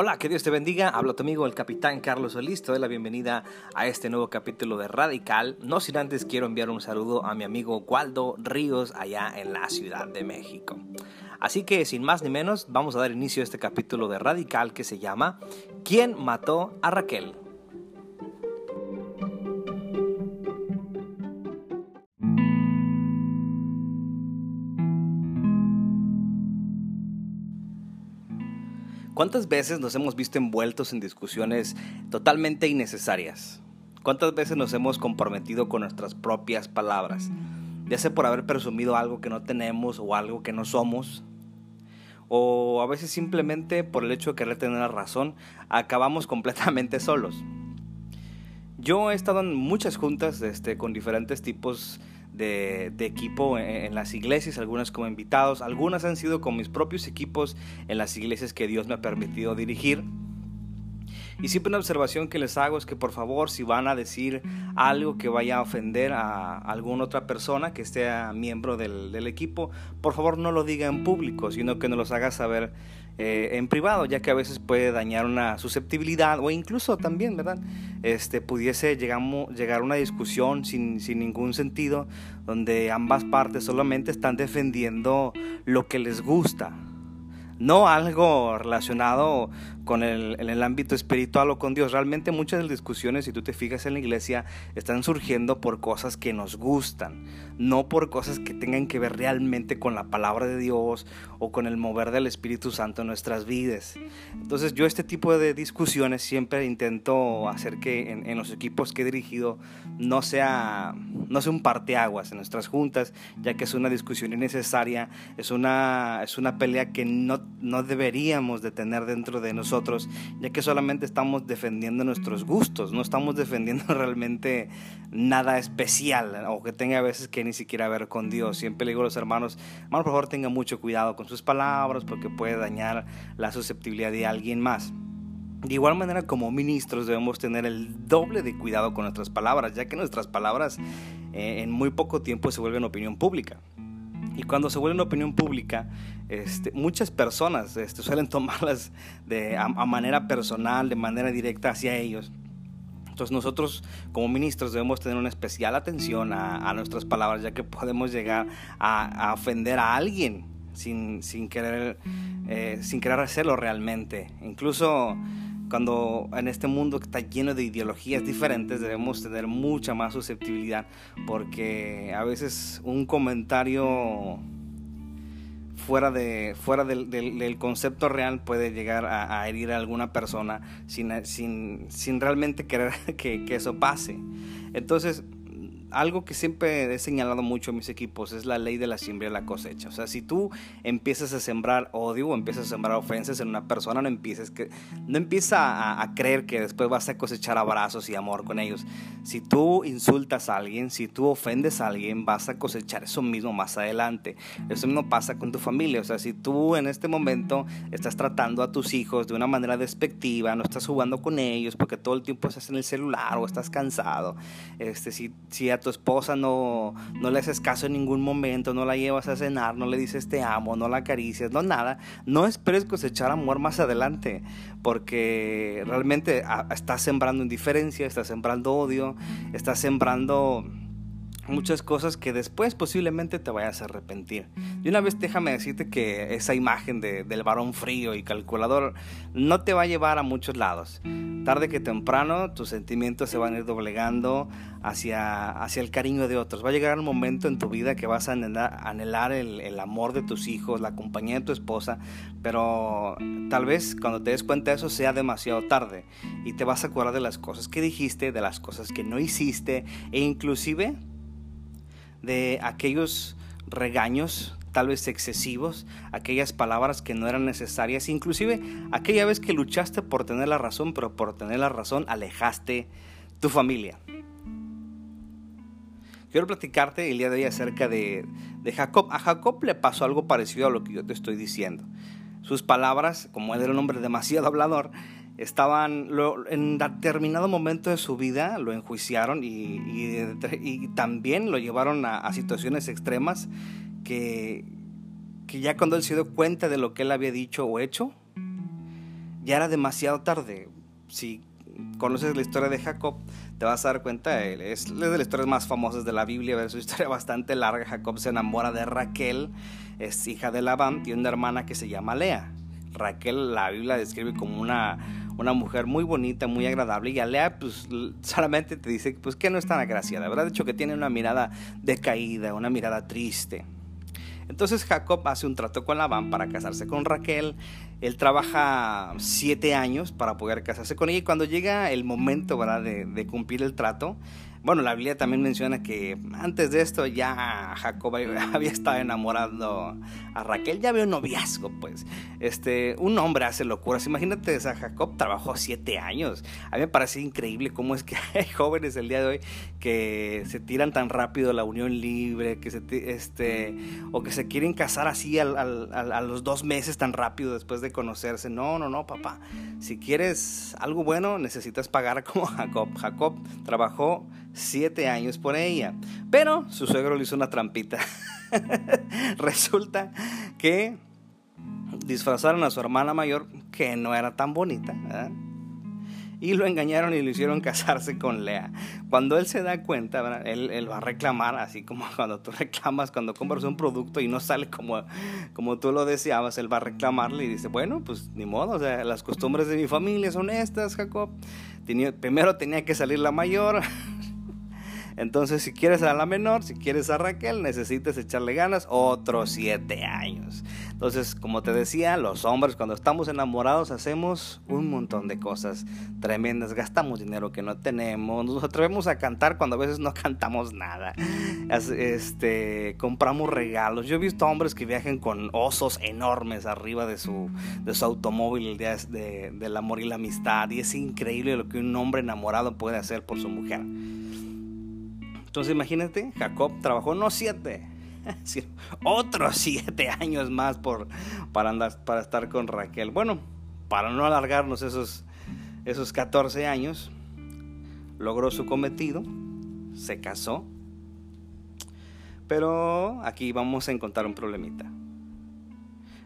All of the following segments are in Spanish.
Hola, que Dios te bendiga. Habla tu amigo el capitán Carlos Solís. Te doy la bienvenida a este nuevo capítulo de Radical. No sin antes quiero enviar un saludo a mi amigo Waldo Ríos allá en la Ciudad de México. Así que sin más ni menos, vamos a dar inicio a este capítulo de Radical que se llama ¿Quién mató a Raquel? ¿Cuántas veces nos hemos visto envueltos en discusiones totalmente innecesarias? ¿Cuántas veces nos hemos comprometido con nuestras propias palabras? Ya sea por haber presumido algo que no tenemos o algo que no somos, o a veces simplemente por el hecho de querer tener la razón, acabamos completamente solos. Yo he estado en muchas juntas este, con diferentes tipos de, equipo en, las iglesias, algunas como invitados, algunas han sido con mis propios equipos en las iglesias que Dios me ha permitido dirigir. Y siempre una observación que les hago es que por favor si van a decir algo que vaya a ofender a alguna otra persona que esté miembro del, del equipo, por favor no lo diga en público, sino que nos los haga saber eh, en privado, ya que a veces puede dañar una susceptibilidad o incluso también, ¿verdad? Este, pudiese llegar, llegar a una discusión sin, sin ningún sentido, donde ambas partes solamente están defendiendo lo que les gusta, no algo relacionado con el, en el ámbito espiritual o con Dios. Realmente muchas de las discusiones, si tú te fijas en la iglesia, están surgiendo por cosas que nos gustan, no por cosas que tengan que ver realmente con la palabra de Dios o con el mover del Espíritu Santo en nuestras vidas. Entonces yo este tipo de discusiones siempre intento hacer que en, en los equipos que he dirigido no sea, no sea un parteaguas en nuestras juntas, ya que es una discusión innecesaria, es una, es una pelea que no no deberíamos de tener dentro de nosotros, ya que solamente estamos defendiendo nuestros gustos, no estamos defendiendo realmente nada especial o que tenga a veces que ni siquiera ver con Dios. Siempre le digo a los hermanos, hermano, por favor tenga mucho cuidado con sus palabras porque puede dañar la susceptibilidad de alguien más. De igual manera, como ministros debemos tener el doble de cuidado con nuestras palabras, ya que nuestras palabras eh, en muy poco tiempo se vuelven opinión pública. Y cuando se vuelve una opinión pública, este, muchas personas este, suelen tomarlas de, a, manera personal, de manera directa hacia ellos. Entonces nosotros como ministros debemos tener una especial atención a, nuestras palabras, ya que podemos llegar a, ofender a alguien sin, sin, querer, eh, sin querer hacerlo realmente. Incluso cuando en este mundo que está lleno de ideologías diferentes debemos tener mucha más susceptibilidad porque a veces un comentario fuera, de, fuera del, concepto real puede llegar a, herir a alguna persona sin, sin, sin realmente querer que, que eso pase. Entonces, algo que siempre he señalado mucho en mis equipos es la ley de la siembra y la cosecha. O sea, si tú empiezas a sembrar odio o empiezas a sembrar ofensas en una persona, no empieces que no empieza a, creer que después vas a cosechar abrazos y amor con ellos. Si tú insultas a alguien, si tú ofendes a alguien, vas a cosechar eso mismo más adelante. Eso mismo pasa con tu familia. O sea, si tú en este momento estás tratando a tus hijos de una manera despectiva, no estás jugando con ellos porque todo el tiempo estás en el celular o estás cansado, este, si, si tu esposa no, no le haces caso en ningún momento, no la llevas a cenar, no le dices te amo, no la acaricias, no nada, no esperes cosechar amor más adelante, porque realmente ah, estás sembrando indiferencia, estás sembrando odio, estás sembrando muchas cosas que después posiblemente te vayas a arrepentir. Y una vez déjame decirte que esa imagen de, del varón frío y calculador no te va a llevar a muchos lados. Tarde que temprano tus sentimientos se van a ir doblegando hacia, hacia el cariño de otros. Va a llegar un momento en tu vida que vas a anhelar, el, el amor de tus hijos, la compañía de tu esposa, pero tal vez cuando te des cuenta de eso sea demasiado tarde y te vas a acordar de las cosas que dijiste, de las cosas que no hiciste e inclusive de aquellos regaños tal vez excesivos, aquellas palabras que no eran necesarias, inclusive aquella vez que luchaste por tener la razón, pero por tener la razón alejaste tu familia. Quiero platicarte el día de hoy acerca de, de Jacob. A Jacob le pasó algo parecido a lo que yo te estoy diciendo. Sus palabras, como él era un hombre demasiado hablador, estaban en determinado momento de su vida lo enjuiciaron y, también lo llevaron a, situaciones extremas que, que, ya cuando él se dio cuenta de lo que él había dicho o hecho, ya era demasiado tarde. Si conoces la historia de Jacob, te vas a dar cuenta, es, es de las historias más famosas de la Biblia, es una historia bastante larga. Jacob se enamora de Raquel, es hija de Labán, tiene una hermana que se llama Lea. Raquel la Biblia describe como una, una mujer muy bonita, muy agradable, y a Lea pues solamente te dice pues, que no es tan agraciada, ¿verdad? De hecho que tiene una mirada decaída, una mirada triste. Entonces Jacob hace un trato con Labán para casarse con Raquel. Él trabaja siete años para poder casarse con ella y cuando llega el momento ¿verdad? De, de cumplir el trato, bueno, la Biblia también menciona que antes de esto ya Jacob había estado enamorando a Raquel, ya había un noviazgo, pues. Este, un hombre hace locuras. Imagínate, a Jacob trabajó siete años. A mí me parece increíble cómo es que hay jóvenes el día de hoy que se tiran tan rápido la unión libre, que se, este, o que se quieren casar así a los dos meses tan rápido después de conocerse. No, no, no, papá. Si quieres algo bueno, necesitas pagar como Jacob. Jacob trabajó siete años por ella. Pero su suegro le hizo una trampita. Resulta que disfrazaron a su hermana mayor, que no era tan bonita, y lo engañaron y lo hicieron casarse con Lea. Cuando él se da cuenta, él, él, va a reclamar, así como cuando tú reclamas, cuando compras un producto y no sale como, como tú lo deseabas, él va a reclamarle y dice, bueno, pues ni modo, o sea, las costumbres de mi familia son estas, Jacob. primero tenía que salir la mayor, entonces, si quieres a la menor, si quieres a Raquel, necesitas echarle ganas otros siete años. Entonces, como te decía, los hombres cuando estamos enamorados hacemos un montón de cosas tremendas, gastamos dinero que no tenemos, nos atrevemos a cantar cuando a veces no cantamos nada, este, compramos regalos. Yo he visto hombres que viajan con osos enormes arriba de su, de su automóvil el día de, del amor y la amistad, y es increíble lo que un hombre enamorado puede hacer por su mujer. Entonces imagínate, Jacob trabajó no siete, sino otros siete años más por, para, andar, para estar con Raquel. Bueno, para no alargarnos esos, esos 14 años, logró su cometido, se casó, pero aquí vamos a encontrar un problemita.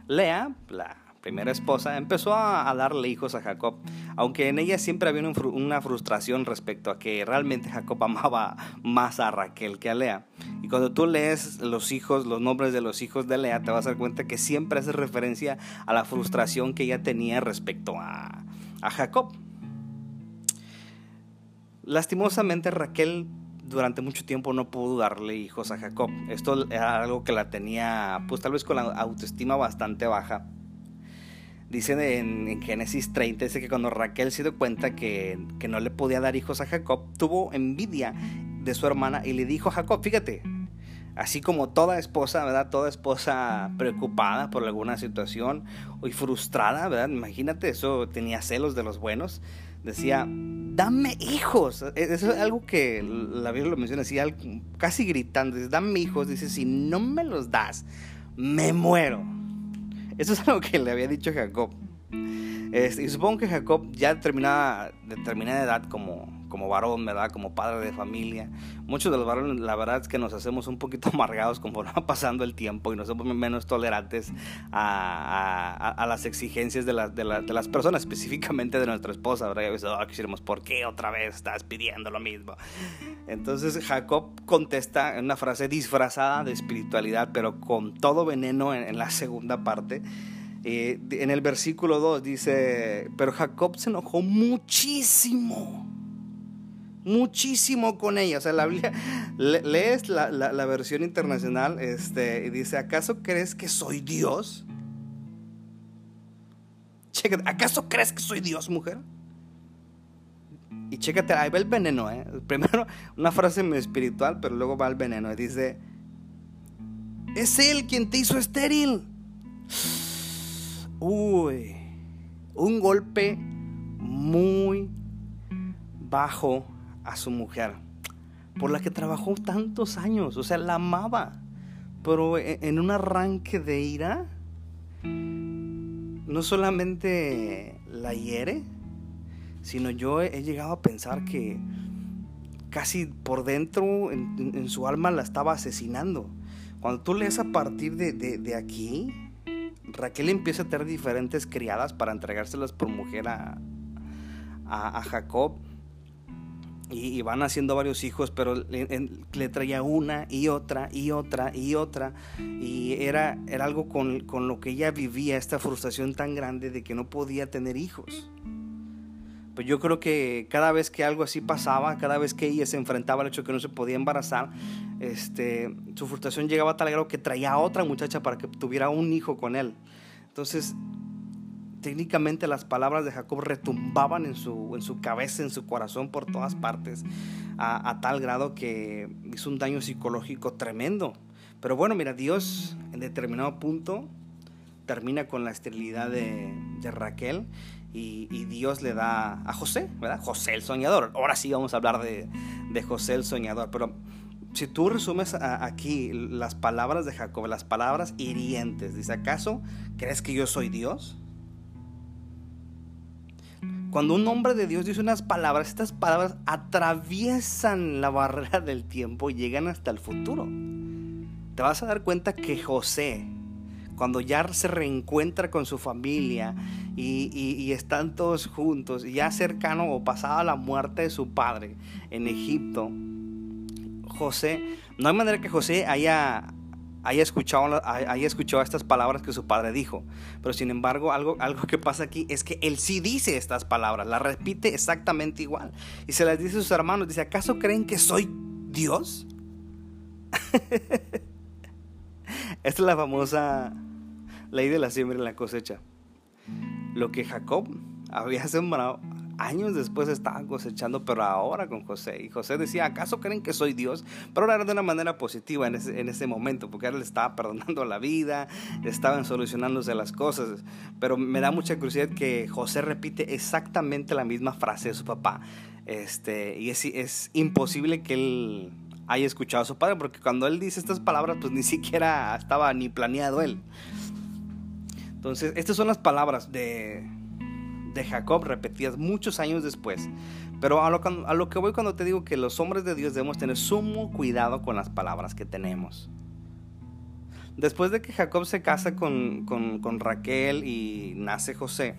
Lea, la primera esposa, empezó a, darle hijos a Jacob, aunque en ella siempre había una frustración respecto a que realmente Jacob amaba más a Raquel que a Lea. Y cuando tú lees los hijos, los nombres de los hijos de Lea, te vas a dar cuenta que siempre hace referencia a la frustración que ella tenía respecto a, a Jacob. Lastimosamente Raquel durante mucho tiempo no pudo darle hijos a Jacob. Esto era algo que la tenía, pues tal vez con la autoestima bastante baja Dice en, Génesis 30, dice que cuando Raquel se dio cuenta que, que no le podía dar hijos a Jacob, tuvo envidia de su hermana y le dijo a Jacob, fíjate, así como toda esposa, ¿verdad? Toda esposa preocupada por alguna situación y frustrada, ¿verdad? Imagínate, eso tenía celos de los buenos. Decía, dame hijos. E, eso es algo que la Biblia lo menciona así, casi gritando. Dice, dame hijos. Dice, si no me los das, me muero. Eso es algo que le había dicho Jacob. Este, y supongo que Jacob ya determinada, determinada edad como, como varón, ¿verdad? Como padre de familia. Muchos de los varones, la verdad es que nos hacemos un poquito amargados conforme va pasando el tiempo y nos somos menos tolerantes a, a, las exigencias de, de, de, las personas, específicamente de nuestra esposa, ¿verdad? Y a veces, oh, ¿por qué otra vez estás pidiendo lo mismo? Entonces Jacob contesta en una frase disfrazada de espiritualidad, pero con todo veneno en, en la segunda parte. Eh, en el versículo 2 dice, pero Jacob se enojó muchísimo, muchísimo con ella. O sea, la Biblia, lees la, la, versión internacional este, y dice, ¿acaso crees que soy Dios? Chécate, ¿acaso crees que soy Dios, mujer? Y chécate, ahí va el veneno, ¿eh? Primero una frase muy espiritual, pero luego va el veneno. Y dice, es Él quien te hizo estéril. Uy, un golpe muy bajo a su mujer, por la que trabajó tantos años, o sea, la amaba, pero e, en un arranque de ira, no solamente la hiere, sino yo he llegado a pensar que casi por dentro, en, su alma, la estaba asesinando. Cuando tú lees a partir de, de aquí, Raquel empieza a tener diferentes criadas para entregárselas por mujer a, a, Jacob. Y, van haciendo varios hijos, pero le, traía una y otra y otra y otra. Y era, era algo con, con lo que ella vivía, esta frustración tan grande de que no podía tener hijos. Pues yo creo que cada vez que algo así pasaba, cada vez que ella se enfrentaba al hecho de que no se podía embarazar, este, su frustración llegaba a tal grado que traía a otra muchacha para que tuviera un hijo con él. Entonces, técnicamente las palabras de Jacob retumbaban en su, en su cabeza, en su corazón, por todas partes, a, tal grado que hizo un daño psicológico tremendo. Pero bueno, mira, Dios en determinado punto termina con la esterilidad de, de Raquel y, Dios le da a José, ¿verdad? José el soñador. Ahora sí vamos a hablar de, José el soñador, pero si tú resumes aquí las palabras de Jacob, las palabras hirientes, dice, ¿acaso crees que yo soy Dios? Cuando un hombre de Dios dice unas palabras, estas palabras atraviesan la barrera del tiempo y llegan hasta el futuro. Te vas a dar cuenta que José, cuando ya se reencuentra con su familia y, están todos juntos, ya cercano o pasada la muerte de su padre en Egipto, José, no hay manera que José haya, haya, escuchado, estas palabras que su padre dijo, pero sin embargo algo, algo que pasa aquí es que él sí dice estas palabras, las repite exactamente igual y se las dice a sus hermanos, dice, ¿acaso creen que soy Dios? Esta es la famosa ley de la siembra y la cosecha. Lo que Jacob había sembrado, años después estaba cosechando, pero ahora con José. Y José decía, ¿acaso creen que soy Dios? Pero ahora era de una manera positiva en ese, en ese momento, porque él le estaba perdonando la vida, estaban solucionándose las cosas. Pero me da mucha curiosidad que José repite exactamente la misma frase de su papá. Este, y es, es imposible que él haya escuchado a su padre, porque cuando él dice estas palabras, pues ni siquiera estaba ni planeado él. Entonces, estas son las palabras de, de Jacob repetidas muchos años después. Pero a lo, que voy cuando te digo que los hombres de Dios debemos tener sumo cuidado con las palabras que tenemos. Después de que Jacob se casa con, con, Raquel y nace José,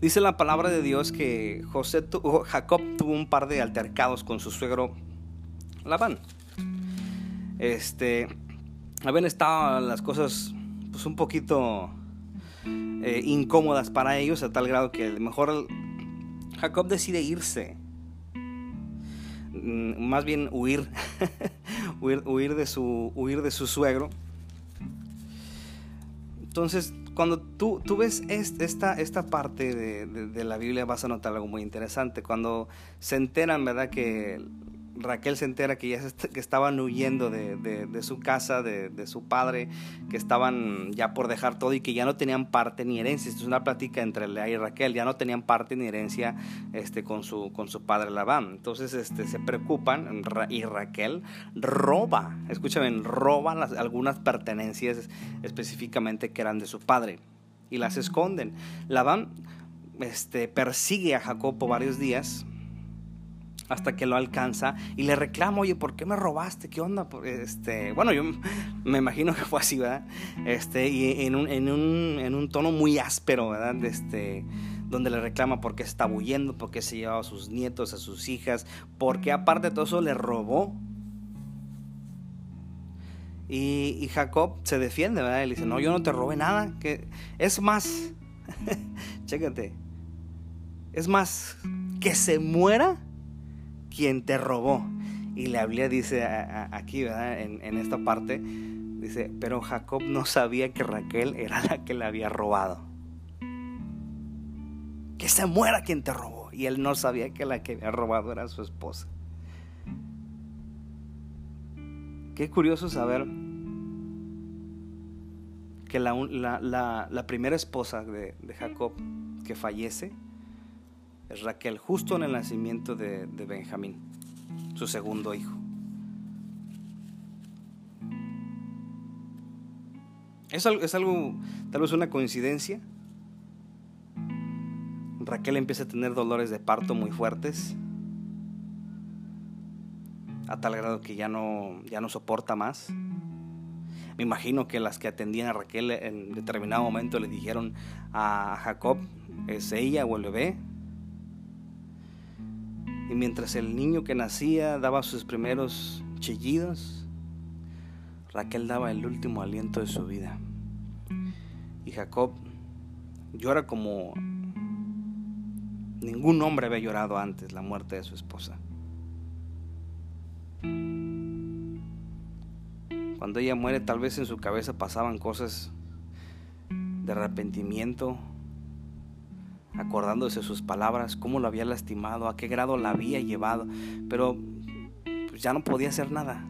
dice la palabra de Dios que José Jacob tuvo un par de altercados con su suegro Labán. Este, habían estado las cosas pues un poquito eh, incómodas para ellos a tal grado que mejor Jacob decide irse mm, más bien huir, huir, de su, huir de su suegro. Entonces, cuando tú, tú ves esta, esta parte de, de, la Biblia, vas a notar algo muy interesante. Cuando se enteran, ¿verdad? Que Raquel se entera que ya que estaban huyendo de, su casa, de, su padre, que estaban ya por dejar todo y que ya no tenían parte ni herencia. Esto es una plática entre Lea y Raquel, ya no tenían parte ni herencia este, con, su, con su padre Labán. Entonces este, se preocupan y Raquel roba, escúchame, roba algunas pertenencias específicamente que eran de su padre y las esconden. Labán este, persigue a Jacob por varios días hasta que lo alcanza y le reclama, oye, ¿por qué me robaste? ¿Qué onda? Este, bueno, yo me imagino que fue así, ¿verdad? Este, y en un, en un, en un tono muy áspero, ¿verdad? Este, donde le reclama por qué está huyendo, por qué se llevaba a sus nietos, a sus hijas, porque aparte de todo eso le robó. Y, y Jacob se defiende, ¿verdad? Y le dice, no, yo no te robé nada. Que es más, chécate, es más, que se muera quien te robó. Y la Biblia dice aquí, ¿verdad? En, esta parte, dice, pero Jacob no sabía que Raquel era la que le había robado. Que se muera quien te robó. Y él no sabía que la que había robado era su esposa. Qué curioso saber que la, la, primera esposa de, de Jacob que fallece Raquel, justo en el nacimiento de, Benjamín, su segundo hijo. ¿Es algo, ¿Es algo, tal vez una coincidencia? Raquel empieza a tener dolores de parto muy fuertes, a tal grado que ya no, ya no soporta más. Me imagino que las que atendían a Raquel en determinado momento le dijeron a Jacob, ¿es ella o el bebé? Mientras el niño que nacía daba sus primeros chillidos, Raquel daba el último aliento de su vida. Y Jacob llora como ningún hombre había llorado antes la muerte de su esposa. Cuando ella muere, tal vez en su cabeza pasaban cosas de arrepentimiento, acordándose sus palabras, cómo lo había lastimado, a qué grado la había llevado, pero pues, ya no podía hacer nada.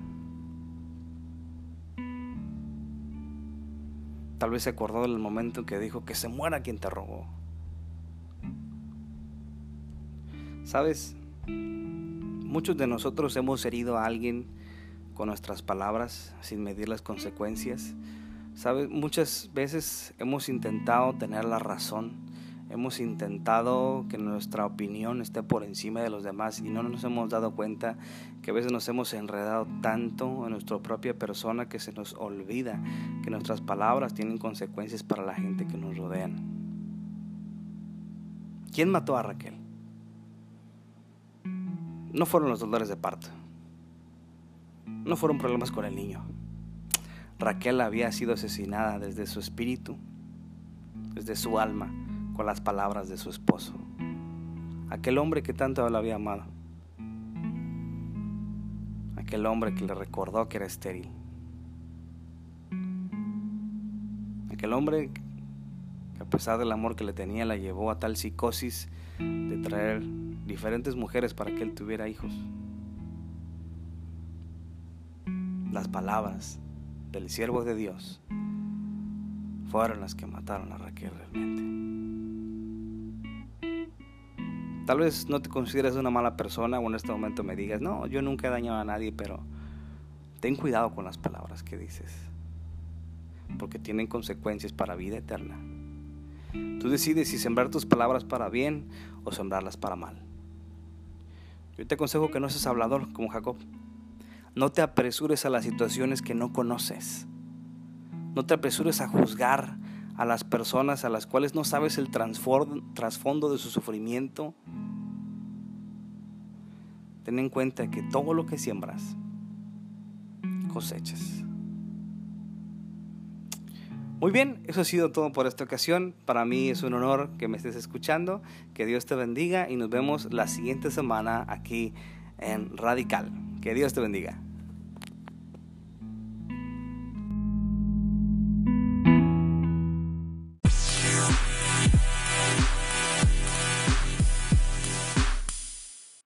Tal vez se acordó del momento en que dijo que se muera quien te robó. Sabes, muchos de nosotros hemos herido a alguien con nuestras palabras sin medir las consecuencias. Sabes, muchas veces hemos intentado tener la razón, hemos intentado que nuestra opinión esté por encima de los demás y no nos hemos dado cuenta que a veces nos hemos enredado tanto en nuestra propia persona que se nos olvida que nuestras palabras tienen consecuencias para la gente que nos rodean. ¿Quién mató a Raquel? No fueron los dolores de parto no fueron problemas con el niño. Raquel había sido asesinada desde su espíritu, desde su alma, con las palabras de su esposo. Aquel hombre que tanto la había amado. Aquel hombre que le recordó que era estéril. Aquel hombre que a pesar del amor que le tenía la llevó a tal psicosis de traer diferentes mujeres para que él tuviera hijos. las palabras del siervo de Dios fueron las que mataron a Raquel realmente. Tal vez no te consideres una mala persona o en este momento me digas, no, yo nunca he dañado a nadie, pero ten cuidado con las palabras que dices, porque tienen consecuencias para vida eterna. Tú decides si sembrar tus palabras para bien o sembrarlas para mal. Yo te aconsejo que no seas hablador como Jacob. No te apresures a las situaciones que no conoces. No te apresures a juzgar a las personas a las cuales no sabes el trasfondo de su sufrimiento. Ten en cuenta que todo lo que siembras, cosechas. Muy bien, eso ha sido todo por esta ocasión. Para mí es un honor que me estés escuchando. Que Dios te bendiga y nos vemos la siguiente semana aquí en Radical. Que Dios te bendiga.